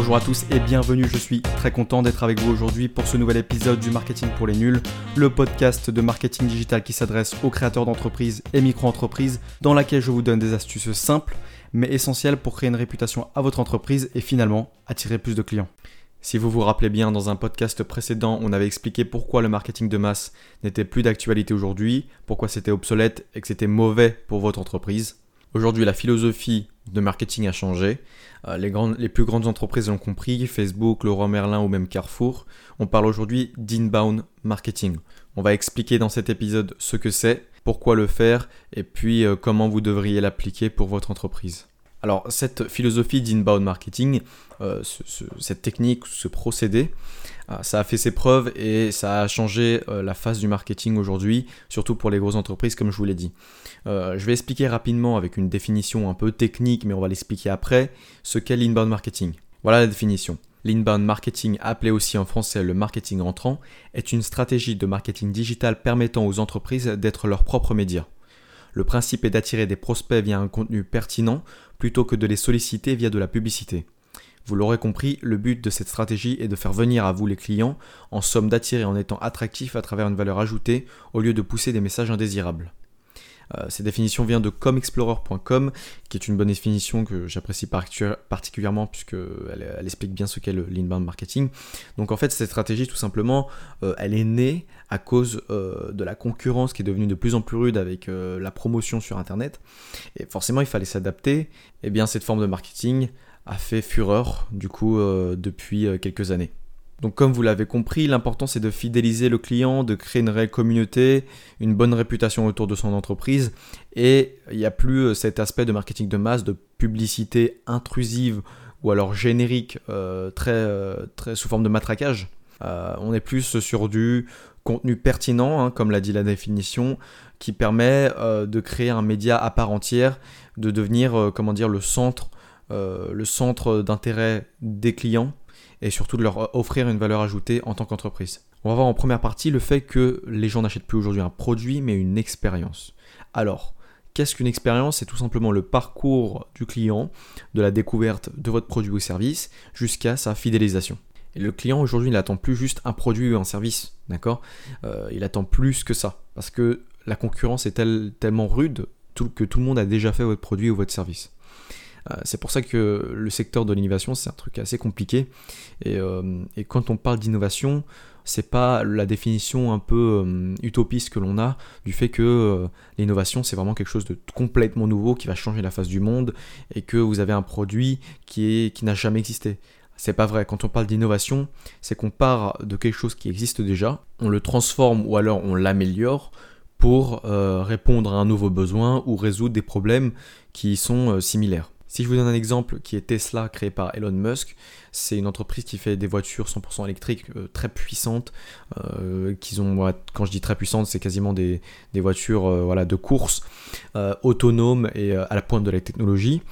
Bonjour à tous et bienvenue, je suis très content d'être avec vous aujourd'hui pour ce nouvel épisode du Marketing pour les nuls, le podcast de marketing digital qui s'adresse aux créateurs d'entreprises et micro-entreprises, dans laquelle je vous donne des astuces simples mais essentielles pour créer une réputation à votre entreprise et finalement attirer plus de clients. Si vous vous rappelez bien, dans un podcast précédent, on avait expliqué pourquoi le marketing de masse n'était plus d'actualité aujourd'hui, pourquoi c'était obsolète et que c'était mauvais pour votre entreprise. Aujourd'hui, la philosophie de marketing a changé. Euh, les, plus grandes entreprises l'ont compris, Facebook, Leroy Merlin ou même Carrefour. On parle aujourd'hui d'inbound marketing. On va expliquer dans cet épisode ce que c'est, pourquoi le faire et puis euh, comment vous devriez l'appliquer pour votre entreprise. Alors cette philosophie d'inbound marketing, euh, cette technique, ce procédé, euh, ça a fait ses preuves et ça a changé euh, la face du marketing aujourd'hui, surtout pour les grosses entreprises comme je vous l'ai dit. je vais expliquer rapidement avec une définition un peu technique, mais on va l'expliquer après, ce qu'est l'inbound marketing. Voilà la définition. L'inbound marketing, appelé aussi en français le marketing entrant, est une stratégie de marketing digital permettant aux entreprises d'être leurs propres médias. Le principe est d'attirer des prospects via un contenu pertinent plutôt que de les solliciter via de la publicité. Vous l'aurez compris, le but de cette stratégie est de faire venir à vous les clients, en somme d'attirer en étant attractif à travers une valeur ajoutée au lieu de pousser des messages indésirables. Euh, cette définition vient de comexplorer.com, qui est une bonne définition que j'apprécie particulièrement puisqu'elle elle explique bien ce qu'est l'inbound marketing. Donc en fait, cette stratégie, tout simplement, euh, elle est née à cause euh, de la concurrence qui est devenue de plus en plus rude avec la promotion sur Internet. Et forcément, il fallait s'adapter. Et eh bien, cette forme de marketing a fait fureur, du coup, depuis quelques années. Donc comme vous l'avez compris, l'important c'est de fidéliser le client, de créer une réelle communauté, une bonne réputation autour de son entreprise. Et il n'y a plus euh, cet aspect de marketing de masse, de publicité intrusive ou alors générique, euh, très, euh, très sous forme de matraquage. on est plus sur du contenu pertinent, hein, comme l'a dit la définition, qui permet de créer un média à part entière, de devenir comment dire le centre, le centre d'intérêt des clients et surtout de leur offrir une valeur ajoutée en tant qu'entreprise. On va voir en première partie le fait que les gens n'achètent plus aujourd'hui un produit mais une expérience. Alors, qu'est-ce qu'une expérience? C'est tout simplement le parcours du client, de la découverte de votre produit ou service jusqu'à sa fidélisation. Et le client aujourd'hui n'attend plus juste un produit ou un service, d'accord? Euh, Il attend plus que ça, parce que la concurrence est tellement rude que tout le monde a déjà fait votre produit ou votre service. Euh, c'est pour ça que le secteur de l'innovation, c'est un truc assez compliqué. Euh, et, quand on parle d'innovation, c'est pas la définition un peu euh, utopiste que l'on a du fait que l'innovation c'est vraiment quelque chose de complètement nouveau qui va changer la face du monde et que vous avez un produit qui, qui n'a jamais existé. C'est pas vrai. Quand on parle d'innovation, c'est qu'on part de quelque chose qui existe déjà, on le transforme ou alors on l'améliore pour répondre à un nouveau besoin ou résoudre des problèmes qui sont similaires. Si je vous donne un exemple qui est Tesla créé par Elon Musk, c'est une entreprise qui fait des voitures 100% électriques euh, très puissantes. Euh, quand je dis très puissantes, c'est quasiment des, voitures euh, de course, autonomes et à la pointe de la technologie.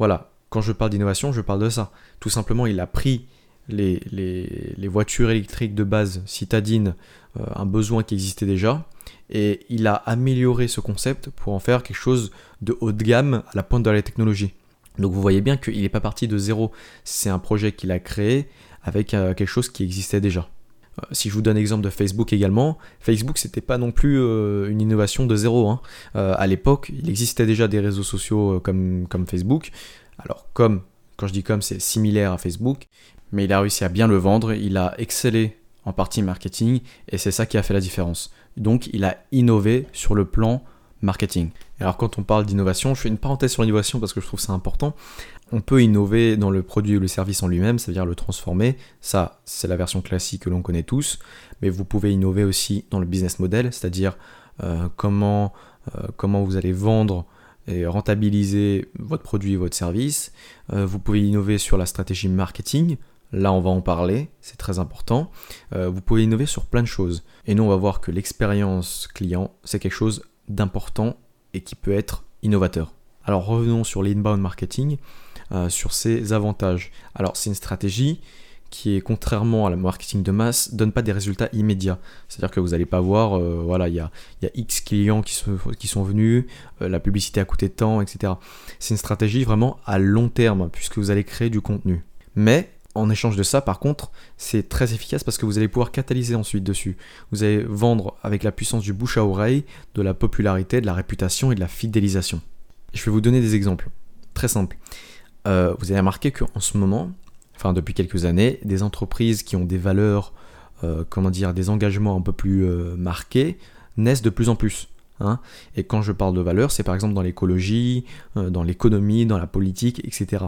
Voilà, quand je parle d'innovation, je parle de ça. Tout simplement, il a pris les, les voitures électriques de base citadines, un besoin qui existait déjà, et il a amélioré ce concept pour en faire quelque chose de haut de gamme à la pointe de la technologie. Donc vous voyez bien qu'il n'est pas parti de zéro. C'est un projet qu'il a créé avec euh, quelque chose qui existait déjà. Euh, si je vous donne l'exemple de Facebook également, Facebook c'était pas non plus euh, une innovation de zéro. Hein. à l'époque, il existait déjà des réseaux sociaux comme, Facebook. Alors comme, quand je dis comme, c'est similaire à Facebook, mais il a réussi à bien le vendre, il a excellé en partie marketing et c'est ça qui a fait la différence. Donc il a innové sur le plan marketing. Alors quand on parle d'innovation, je fais une parenthèse sur l'innovation parce que je trouve ça important. On peut innover dans le produit ou le service en lui-même, c'est-à-dire le transformer. Ça, c'est la version classique que l'on connaît tous. Mais vous pouvez innover aussi dans le business model, c'est-à-dire euh, comment, euh, comment vous allez vendre et rentabiliser votre produit et votre service. Euh, vous pouvez innover sur la stratégie marketing. Là, on va en parler, c'est très important. vous pouvez innover sur plein de choses. Et nous, on va voir que l'expérience client, c'est quelque chose d'important et qui peut être innovateur. Alors revenons sur l'inbound marketing, euh, sur ses avantages. Alors c'est une stratégie qui est contrairement à la marketing de masse, donne pas des résultats immédiats. C'est-à-dire que vous n'allez pas voir, euh, voilà, il y a, X clients qui sont, venus, euh, la publicité a coûté tant, etc. C'est une stratégie vraiment à long terme, puisque vous allez créer du contenu. Mais en échange de ça, par contre, c'est très efficace parce que vous allez pouvoir catalyser ensuite dessus. Vous allez vendre avec la puissance du bouche à oreille, de la popularité, de la réputation et de la fidélisation. Je vais vous donner des exemples. Très simples. Euh, vous avez remarqué qu'en ce moment, enfin depuis quelques années, des entreprises qui ont des valeurs, euh, comment dire, des engagements un peu plus euh, marqués, naissent de plus en plus. Hein. Et quand je parle de valeurs, c'est par exemple dans l'écologie, dans l'économie, dans la politique, etc.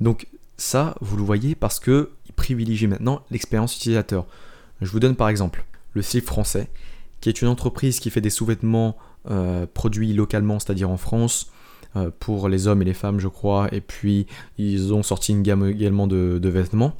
Donc ça, vous le voyez parce qu'il privilégie maintenant l'expérience utilisateur. Je vous donne par exemple le Slip français, qui est une entreprise qui fait des sous-vêtements euh, produits localement, c'est-à-dire en France, euh, pour les hommes et les femmes, je crois. Et puis, ils ont sorti une gamme également de, vêtements.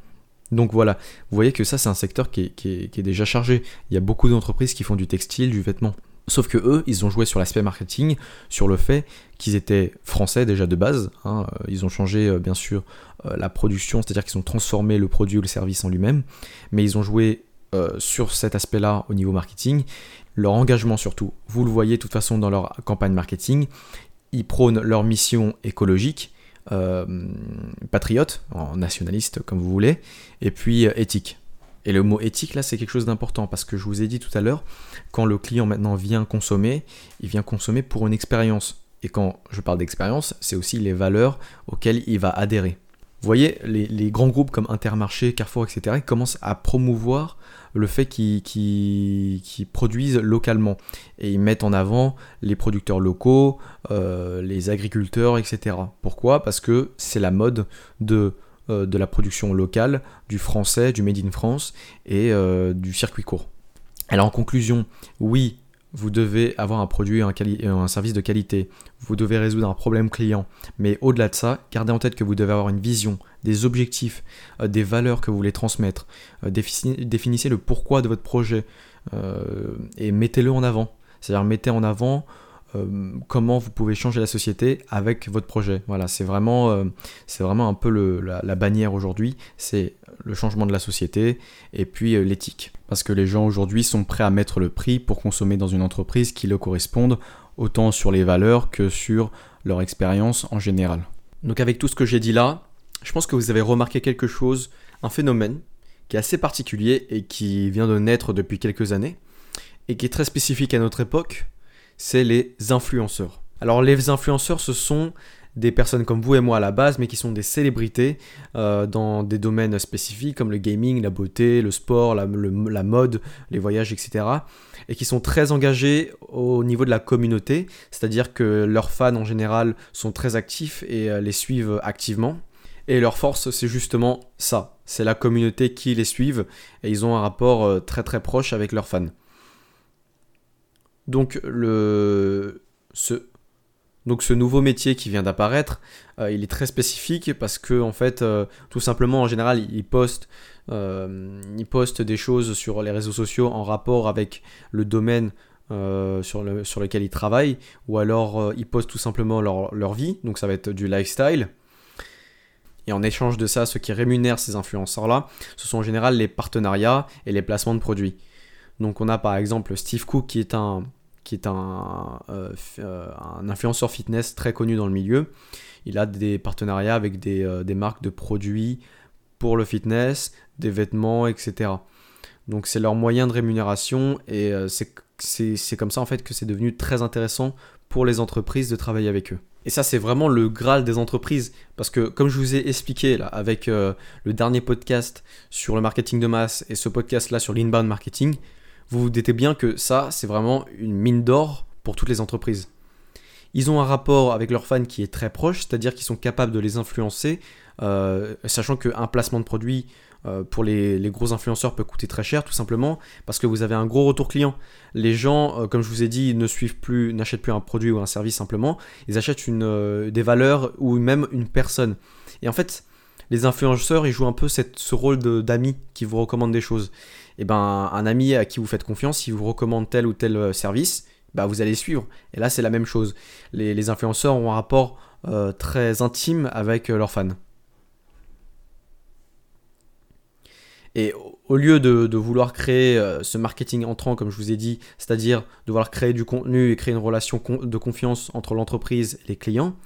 Donc voilà, vous voyez que ça, c'est un secteur qui est déjà chargé. Il y a beaucoup d'entreprises qui font du textile, du vêtement. Sauf que eux, ils ont joué sur l'aspect marketing, sur le fait qu'ils étaient français déjà de base. Hein. Ils ont changé euh, bien sûr euh, la production, c'est-à-dire qu'ils ont transformé le produit ou le service en lui-même, mais ils ont joué euh, sur cet aspect-là au niveau marketing. Leur engagement surtout, vous le voyez de toute façon dans leur campagne marketing, ils prônent leur mission écologique, patriote, nationaliste comme vous voulez, et puis éthique. Et le mot éthique, là, c'est quelque chose d'important parce que je vous ai dit tout à l'heure, quand le client maintenant vient consommer, il vient consommer pour une expérience. Et quand je parle d'expérience, c'est aussi les valeurs auxquelles il va adhérer. Vous voyez, les, grands groupes comme Intermarché, Carrefour, etc., commencent à promouvoir le fait qu'ils produisent localement. Et ils mettent en avant les producteurs locaux, euh, les agriculteurs, etc. Pourquoi? Parce que c'est la mode de euh, de la production locale, du français, du Made in France et euh, du circuit court. Alors en conclusion, oui, vous devez avoir un produit et un, service de qualité, vous devez résoudre un problème client, mais au-delà de ça, gardez en tête que vous devez avoir une vision, des objectifs, euh, des valeurs que vous voulez transmettre, définissez le pourquoi de votre projet et mettez-le en avant. C'est-à-dire mettez en avant euh, comment vous pouvez changer la société avec votre projet. Voilà, c'est vraiment, euh, c'est vraiment un peu la, bannière aujourd'hui, c'est le changement de la société et puis euh, l'éthique. Parce que les gens aujourd'hui sont prêts à mettre le prix pour consommer dans une entreprise qui le corresponde, autant sur les valeurs que sur leur expérience en général. Donc avec tout ce que j'ai dit là, je pense que vous avez remarqué quelque chose, un phénomène qui est assez particulier et qui vient de naître depuis quelques années et qui est très spécifique à notre époque, c'est les influenceurs. Alors les influenceurs, ce sont des personnes comme vous et moi à la base, mais qui sont des célébrités euh, dans des domaines spécifiques comme le gaming, la beauté, le sport, la, mode, les voyages, etc. Et qui sont très engagés au niveau de la communauté, c'est-à-dire que leurs fans en général sont très actifs et euh, les suivent activement. Et leur force, c'est justement ça, c'est la communauté qui les suivent et ils ont un rapport euh, très très proche avec leurs fans. Donc le, ce, donc ce nouveau métier qui vient d'apparaître, euh, il est très spécifique parce que en fait, euh, tout simplement en général, euh, il poste des choses sur les réseaux sociaux en rapport avec le domaine sur lequel ils travaillent, ou alors ils postent tout simplement leur, leur, vie, donc ça va être du lifestyle. Et en échange de ça, ce qui rémunère ces influenceurs-là, ce sont en général les partenariats et les placements de produits. Donc on a par exemple Steve Cook qui est un, qui est un, euh, euh, un, influenceur fitness très connu dans le milieu. Il a des partenariats avec des, euh, des marques de produits pour le fitness, des vêtements, etc. Donc c'est leur moyen de rémunération et c'est comme ça en fait que c'est devenu très intéressant pour les entreprises de travailler avec eux. Et ça c'est vraiment le graal des entreprises parce que comme je vous ai expliqué là avec le dernier podcast sur le marketing de masse et ce podcast là sur l'inbound marketing, vous vous doutez bien que ça, c'est vraiment une mine d'or pour toutes les entreprises. Ils ont un rapport avec leurs fans qui est très proche, c'est-à-dire qu'ils sont capables de les influencer, euh, sachant qu'un placement de produit euh, pour les, gros influenceurs peut coûter très cher, tout simplement parce que vous avez un gros retour client. Les gens, euh, comme je vous ai dit, ne suivent plus, n'achètent plus un produit ou un service simplement, ils achètent des valeurs ou même une personne. Et en fait, les influenceurs, ils jouent un peu ce rôle d'amis qui vous recommandent des choses. Et ben, un ami à qui vous faites confiance, s'il vous recommande tel ou tel euh, service, bah, vous allez suivre. Et là, c'est la même chose. Les, influenceurs ont un rapport euh, très intime avec euh, leurs fans. Et au lieu de, vouloir créer ce marketing entrant, comme je vous ai dit, c'est-à-dire de vouloir créer du contenu et créer une relation de confiance entre l'entreprise et les clients,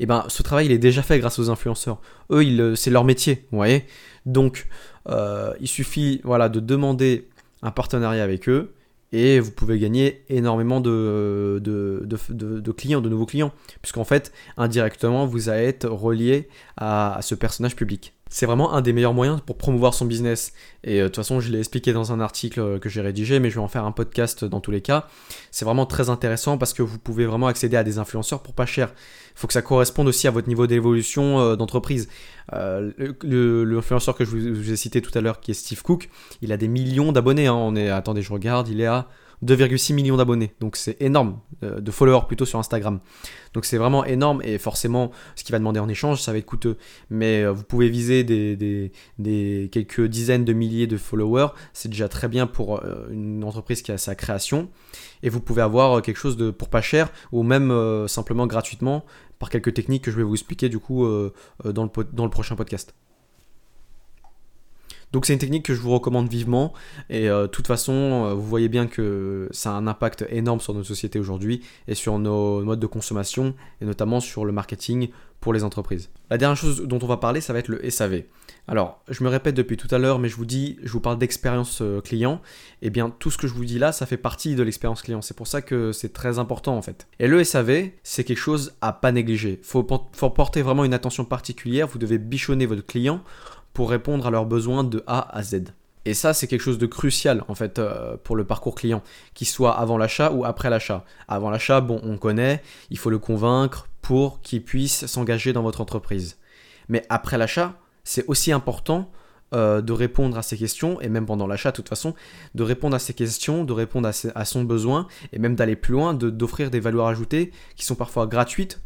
eh ben ce travail il est déjà fait grâce aux influenceurs. Eux, c'est leur métier, vous voyez? Donc euh, il suffit voilà de demander un partenariat avec eux et vous pouvez gagner énormément de, de, clients, de nouveaux clients, puisqu'en fait, indirectement, vous allez être relié à, ce personnage public. C'est vraiment un des meilleurs moyens pour promouvoir son business. Et euh, de toute façon, je l'ai expliqué dans un article euh, que j'ai rédigé, mais je vais en faire un podcast dans tous les cas. C'est vraiment très intéressant parce que vous pouvez vraiment accéder à des influenceurs pour pas cher. Il faut que ça corresponde aussi à votre niveau d'évolution euh, d'entreprise. L'influenceur que je vous, ai cité tout à l'heure, qui est Steve Cook, il a des millions d'abonnés. Hein. On est, attendez, je regarde, il est à 2,6 millions d'abonnés. Donc c'est énorme, euh, de followers plutôt sur Instagram. Donc c'est vraiment énorme et forcément ce qu'il va demander en échange, ça va être coûteux. Mais euh, vous pouvez viser des, quelques dizaines de milliers de followers, c'est déjà très bien pour euh, une entreprise qui a sa création. Et vous pouvez avoir quelque chose de pour pas cher ou même simplement gratuitement par quelques techniques que je vais vous expliquer du coup dans, le, dans le prochain podcast. Donc c'est une technique que je vous recommande vivement. Et euh, de toute façon, euh, vous voyez bien que ça a un impact énorme sur notre société aujourd'hui et sur nos modes de consommation et notamment sur le marketing pour les entreprises. La dernière chose dont on va parler, ça va être le SAV. Alors, je me répète depuis tout à l'heure, mais je vous dis, je vous parle d'expérience euh, client. Eh bien, tout ce que je vous dis là, ça fait partie de l'expérience client. C'est pour ça que c'est très important en fait. Et le SAV, c'est quelque chose à pas négliger. Faut, faut porter vraiment une attention particulière. Vous devez bichonner votre client pour répondre à leurs besoins de A à Z. Et ça, c'est quelque chose de crucial en fait euh, pour le parcours client, qu'il soit avant l'achat ou après l'achat. Avant l'achat, bon, on connaît, il faut le convaincre pour qu'il puisse s'engager dans votre entreprise. Mais après l'achat, c'est aussi important euh, de répondre à ces questions, et même pendant l'achat de toute façon, de répondre à ces questions, de répondre à, son besoin, et même d'aller plus loin, d'offrir des valeurs ajoutées qui sont parfois gratuites,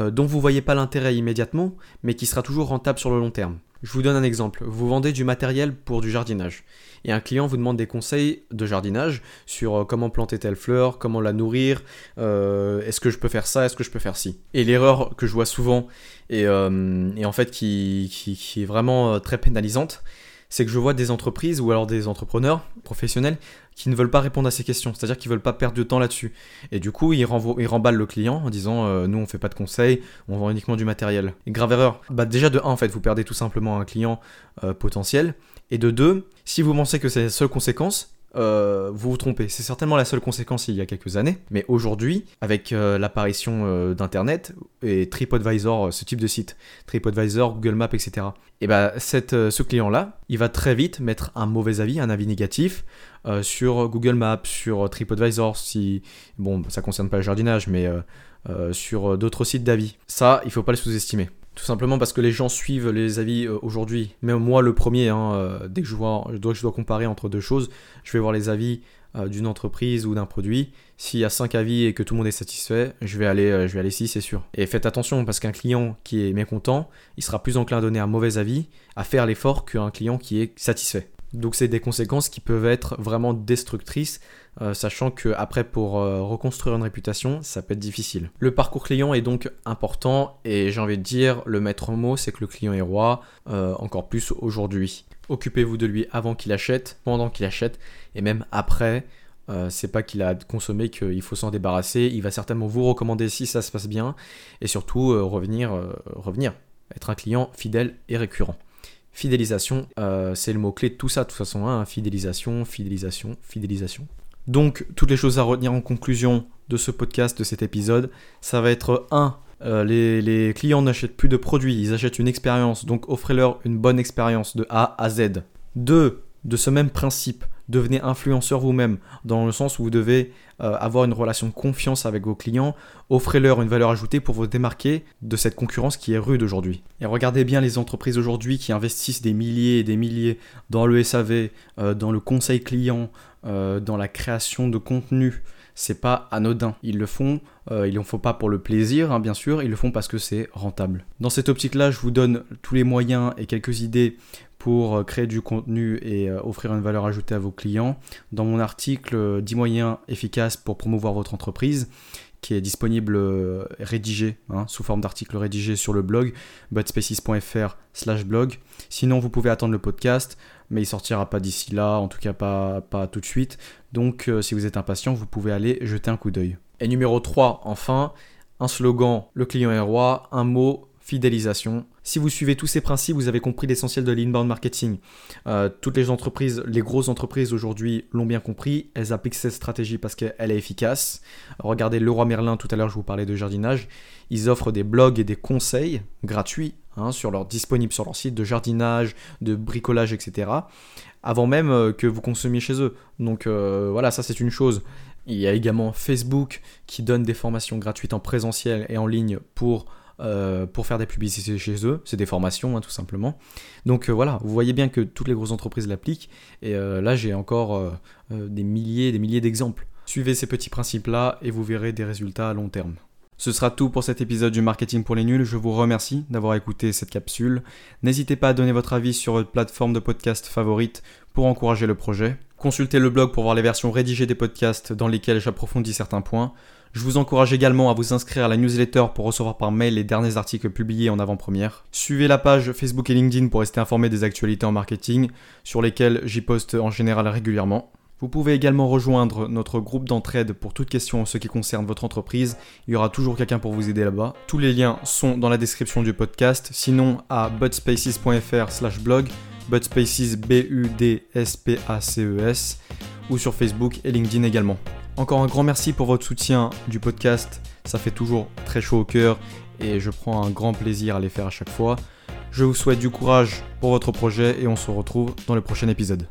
euh, dont vous ne voyez pas l'intérêt immédiatement, mais qui sera toujours rentable sur le long terme. Je vous donne un exemple. Vous vendez du matériel pour du jardinage. Et un client vous demande des conseils de jardinage sur euh, comment planter telle fleur, comment la nourrir, euh, est-ce que je peux faire ça, est-ce que je peux faire ci. Et l'erreur que je vois souvent, et, euh, en fait qui, qui, est vraiment très pénalisante, c'est que je vois des entreprises ou alors des entrepreneurs professionnels qui ne veulent pas répondre à ces questions, c'est-à-dire qu'ils veulent pas perdre de temps là-dessus. Et du coup, ils, ils remballent le client en disant euh, nous on fait pas de conseils, on vend uniquement du matériel. Grave erreur. Bah déjà de 1 en fait, vous perdez tout simplement un client euh, potentiel et de 2, si vous pensez que c'est la seule conséquence, euh, vous vous trompez. C'est certainement la seule conséquence il y a quelques années. Mais aujourd'hui, avec euh, l'apparition euh, d'Internet et TripAdvisor, ce type de site, TripAdvisor, Google Maps, etc., et bah, ce client-là, il va très vite mettre un mauvais avis, un avis négatif sur Google Maps, sur TripAdvisor, si, bon, ça concerne pas le jardinage, mais sur d'autres sites d'avis. Ça, il faut pas le sous-estimer. Tout simplement parce que les gens suivent les avis euh, aujourd'hui. Même moi, le premier, hein, euh, dès que je, vois, je, dois, je dois comparer entre deux choses, je vais voir les avis euh, d'une entreprise ou d'un produit. S'il y a 5 avis et que tout le monde est satisfait, je vais aller, je vais aller 6, c'est sûr. Et faites attention parce qu'un client qui est mécontent, il sera plus enclin à donner un mauvais avis, à faire l'effort qu'un client qui est satisfait. Donc c'est des conséquences qui peuvent être vraiment destructrices, euh, sachant que après pour euh, reconstruire une réputation, ça peut être difficile. Le parcours client est donc important et j'ai envie de dire le maître mot, c'est que le client est roi, euh, encore plus aujourd'hui. Occupez-vous de lui avant qu'il achète, pendant qu'il achète et même après. c'est pas qu'il a consommé qu'il faut s'en débarrasser. Il va certainement vous recommander si ça se passe bien et surtout revenir, revenir, être un client fidèle et récurrent. Fidélisation, euh, c'est le mot-clé de tout ça, de toute façon. Hein, fidélisation, fidélisation, fidélisation. Donc, toutes les choses à retenir en conclusion de ce podcast, de cet épisode, ça va être 1. Euh, les, clients n'achètent plus de produits, ils achètent une expérience, donc offrez-leur une bonne expérience de A à Z. 2. De ce même principe, devenez influenceur vous-même, dans le sens où vous devez euh, avoir une relation de confiance avec vos clients, offrez-leur une valeur ajoutée pour vous démarquer de cette concurrence qui est rude aujourd'hui. Et regardez bien les entreprises aujourd'hui qui investissent des milliers et des milliers dans le SAV, euh, dans le conseil client, euh, dans la création de contenu. C'est pas anodin. Ils le font, ils ne le pas pour le plaisir, hein, bien sûr, ils le font parce que c'est rentable. Dans cette optique-là, je vous donne tous les moyens et quelques idées pour euh, créer du contenu et euh, offrir une valeur ajoutée à vos clients. Dans mon article 10 euh, moyens efficaces pour promouvoir votre entreprise, qui est disponible rédigé, hein, sous forme d'article rédigé sur le blog, butspaces.fr slash blog. Sinon, vous pouvez attendre le podcast, mais il sortira pas d'ici là, en tout cas pas, pas tout de suite. Donc, si vous êtes impatient, vous pouvez aller jeter un coup d'œil. Et numéro 3, enfin, un slogan, le client est roi, un mot, fidélisation. Si vous suivez tous ces principes, vous avez compris l'essentiel de l'inbound marketing. Euh, toutes les entreprises, les grosses entreprises aujourd'hui l'ont bien compris. Elles appliquent cette stratégie parce qu'elle est efficace. Regardez Leroy Merlin, tout à l'heure je vous parlais de jardinage. Ils offrent des blogs et des conseils gratuits hein, sur leur, disponibles sur leur site de jardinage, de bricolage, etc. Avant même euh, que vous consommiez chez eux. Donc euh, voilà, ça c'est une chose. Il y a également Facebook qui donne des formations gratuites en présentiel et en ligne pour euh, pour faire des publicités chez eux. C'est des formations, hein, tout simplement. Donc euh, voilà, vous voyez bien que toutes les grosses entreprises l'appliquent. Et euh, là, j'ai encore des milliers des milliers d'exemples. Suivez ces petits principes-là et vous verrez des résultats à long terme. Ce sera tout pour cet épisode du Marketing pour les nuls. Je vous remercie d'avoir écouté cette capsule. N'hésitez pas à donner votre avis sur votre plateforme de podcast favorite pour encourager le projet. Consultez le blog pour voir les versions rédigées des podcasts dans lesquels j'approfondis certains points. Je vous encourage également à vous inscrire à la newsletter pour recevoir par mail les derniers articles publiés en avant-première. Suivez la page Facebook et LinkedIn pour rester informé des actualités en marketing, sur lesquelles j'y poste en général régulièrement. Vous pouvez également rejoindre notre groupe d'entraide pour toute question en ce qui concerne votre entreprise. Il y aura toujours quelqu'un pour vous aider là-bas. Tous les liens sont dans la description du podcast, sinon à budspaces.fr blog, budspaces B-U-D-S-P-A-C-E-S, ou sur Facebook et LinkedIn également. Encore un grand merci pour votre soutien du podcast. Ça fait toujours très chaud au cœur et je prends un grand plaisir à les faire à chaque fois. Je vous souhaite du courage pour votre projet et on se retrouve dans le prochain épisode.